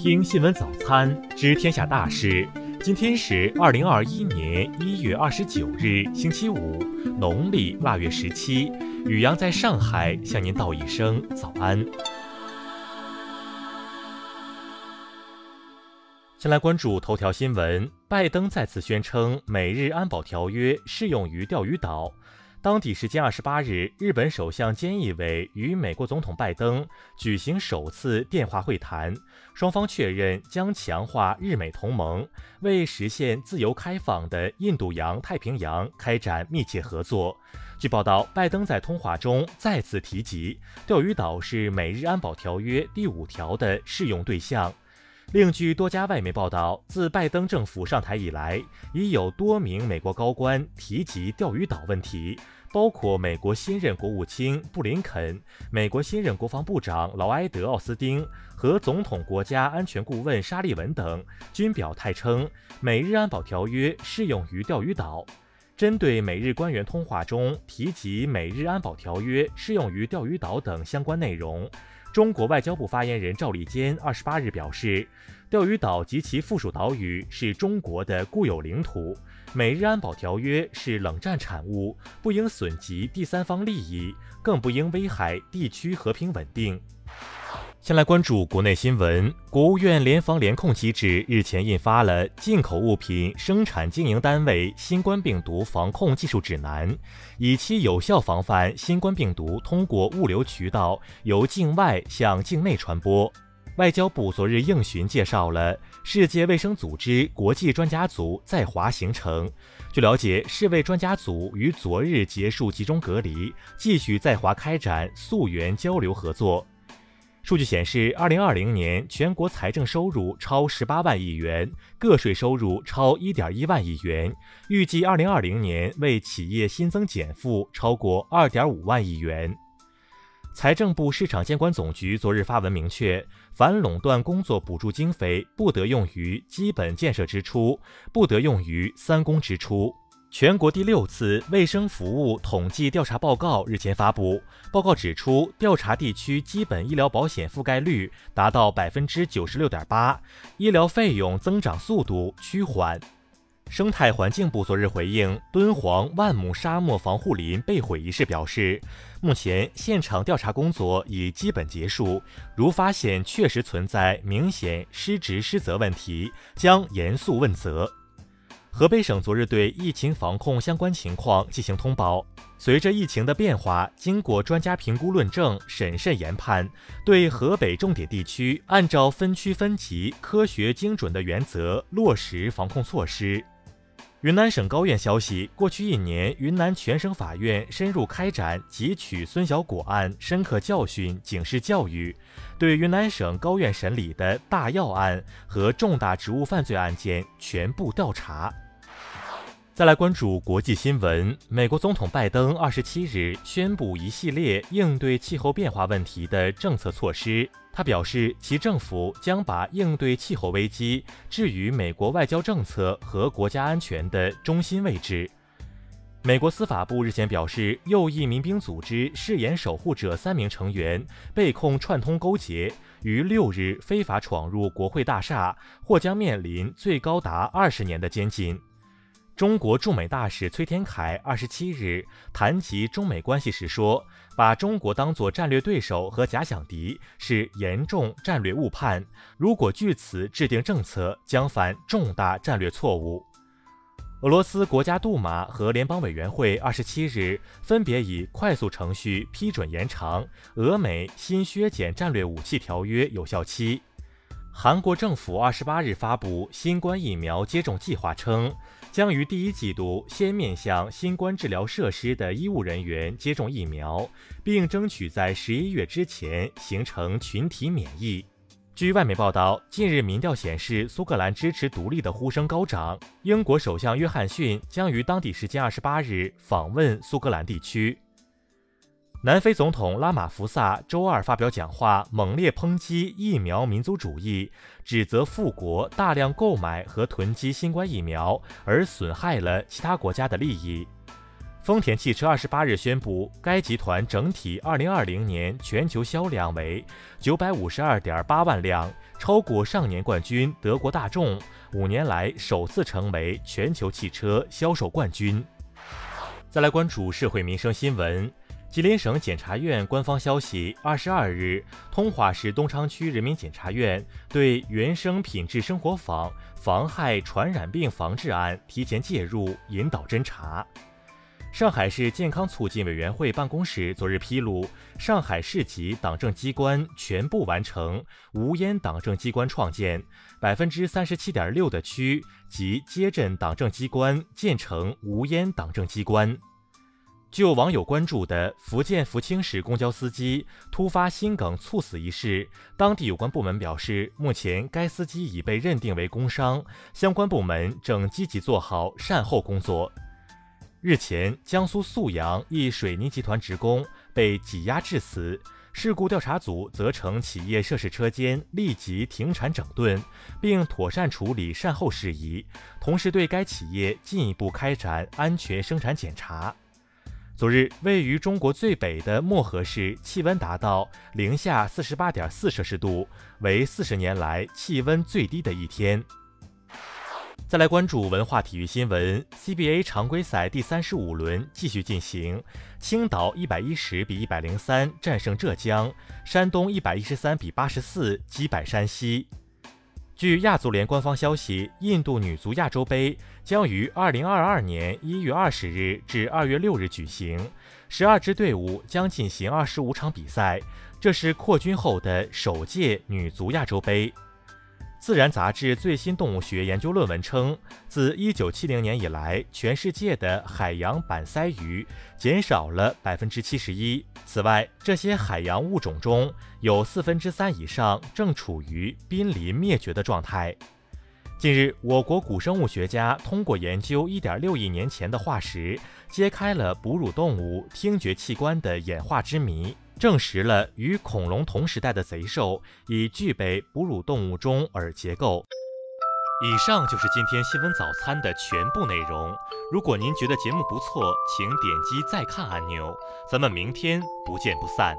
听新闻早餐，知天下大事。今天是二零二一年一月二十九日，星期五，农历腊月十七。雨阳在上海向您道一声早安。先来关注头条新闻：拜登再次宣称美日安保条约适用于钓鱼岛。当地时间二十八日，日本首相菅义伟与美国总统拜登举行首次电话会谈，双方确认将强化日美同盟，为实现自由开放的印度洋太平洋开展密切合作。据报道，拜登在通话中再次提及，钓鱼岛是美日安保条约第五条的适用对象。另据多家外媒报道，自拜登政府上台以来，已有多名美国高官提及钓鱼岛问题，包括美国新任国务卿布林肯、美国新任国防部长劳埃德·奥斯汀和总统国家安全顾问沙利文等，均表态称美日安保条约适用于钓鱼岛。针对美日官员通话中提及美日安保条约适用于钓鱼岛等相关内容。中国外交部发言人赵立坚二十八日表示，钓鱼岛及其附属岛屿是中国的固有领土，美日安保条约是冷战产物，不应损及第三方利益，更不应危害地区和平稳定。先来关注国内新闻。国务院联防联控机制日前印发了《进口物品生产经营单位新冠病毒防控技术指南》，以期有效防范新冠病毒通过物流渠道由境外向境内传播。外交部昨日应询介绍了世界卫生组织国际专家组在华行程。据了解，世卫专家组于昨日结束集中隔离，继续在华开展溯源交流合作。数据显示，二零二零年全国财政收入超十八万亿元，个税收入超一点一万亿元。预计二零二零年为企业新增减负超过二点五万亿元。财政部市场监管总局昨日发文明确，反垄断工作补助经费不得用于基本建设支出，不得用于三公支出。全国第六次卫生服务统计调查报告日前发布，报告指出，调查地区基本医疗保险覆盖率达到百分之九十六点八，医疗费用增长速度趋缓。生态环境部昨日回应敦煌万亩沙漠防护林被毁一事表示，目前现场调查工作已基本结束，如发现确实存在明显失职失责问题，将严肃问责。河北省昨日对疫情防控相关情况进行通报。随着疫情的变化，经过专家评估论证、审慎研判，对河北重点地区按照分区分级、科学精准的原则落实防控措施。云南省高院消息，过去一年，云南全省法院深入开展汲取孙小果案深刻教训警示教育，对云南省高院审理的大要案和重大职务犯罪案件全部调查。再来关注国际新闻。美国总统拜登二十七日宣布一系列应对气候变化问题的政策措施。他表示，其政府将把应对气候危机置于美国外交政策和国家安全的中心位置。美国司法部日前表示，右翼民兵组织“誓言守护者”三名成员被控串通勾结，于六日非法闯入国会大厦，或将面临最高达二十年的监禁。中国驻美大使崔天凯二十七日谈及中美关系时说：“把中国当作战略对手和假想敌是严重战略误判。如果据此制定政策，将犯重大战略错误。”俄罗斯国家杜马和联邦委员会二十七日分别以快速程序批准延长俄美新削减战略武器条约有效期。韩国政府二十八日发布新冠疫苗接种计划，称将于第一季度先面向新冠治疗设施的医务人员接种疫苗，并争取在十一月之前形成群体免疫。据外媒报道，近日民调显示苏格兰支持独立的呼声高涨。英国首相约翰逊将于当地时间二十八日访问苏格兰地区。南非总统拉马福萨周二发表讲话，猛烈抨击疫苗民族主义，指责富国大量购买和囤积新冠疫苗，而损害了其他国家的利益。丰田汽车二十八日宣布，该集团整体二零二零年全球销量为九百五十二点八万辆，超过上年冠军德国大众，五年来首次成为全球汽车销售冠军。再来关注社会民生新闻。吉林省检察院官方消息：二十二日，通化市东昌区人民检察院对原生品质生活坊妨害传染病防治案提前介入，引导侦查。上海市健康促进委员会办公室昨日披露，上海市级党政机关全部完成无烟党政机关创建，百分之三十七点六的区及街镇党政机关建成无烟党政机关。就网友关注的福建福清市公交司机突发心梗猝死一事，当地有关部门表示，目前该司机已被认定为工伤，相关部门正积极做好善后工作。日前，江苏宿阳一水泥集团职工被挤压致死，事故调查组责成企业涉事车间立即停产整顿，并妥善处理善后事宜，同时对该企业进一步开展安全生产检查。昨日，位于中国最北的漠河市气温达到零下四十八点四摄氏度，为四十年来气温最低的一天。再来关注文化体育新闻，CBA 常规赛第三十五轮继续进行，青岛一百一十比一百零三战胜浙江，山东一百一十三比八十四击败山西。据亚足联官方消息，印度女足亚洲杯将于二零二二年一月二十日至二月六日举行，十二支队伍将进行二十五场比赛，这是扩军后的首届女足亚洲杯。自然杂志最新动物学研究论文称，自1970年以来，全世界的海洋板鳃鱼减少了百分之七十一。此外，这些海洋物种中有四分之三以上正处于濒临灭绝的状态。近日，我国古生物学家通过研究1.6亿年前的化石，揭开了哺乳动物听觉器官的演化之谜。证实了与恐龙同时代的贼兽已具备哺乳动物中耳结构。以上就是今天新闻早餐的全部内容。如果您觉得节目不错，请点击再看按钮。咱们明天不见不散。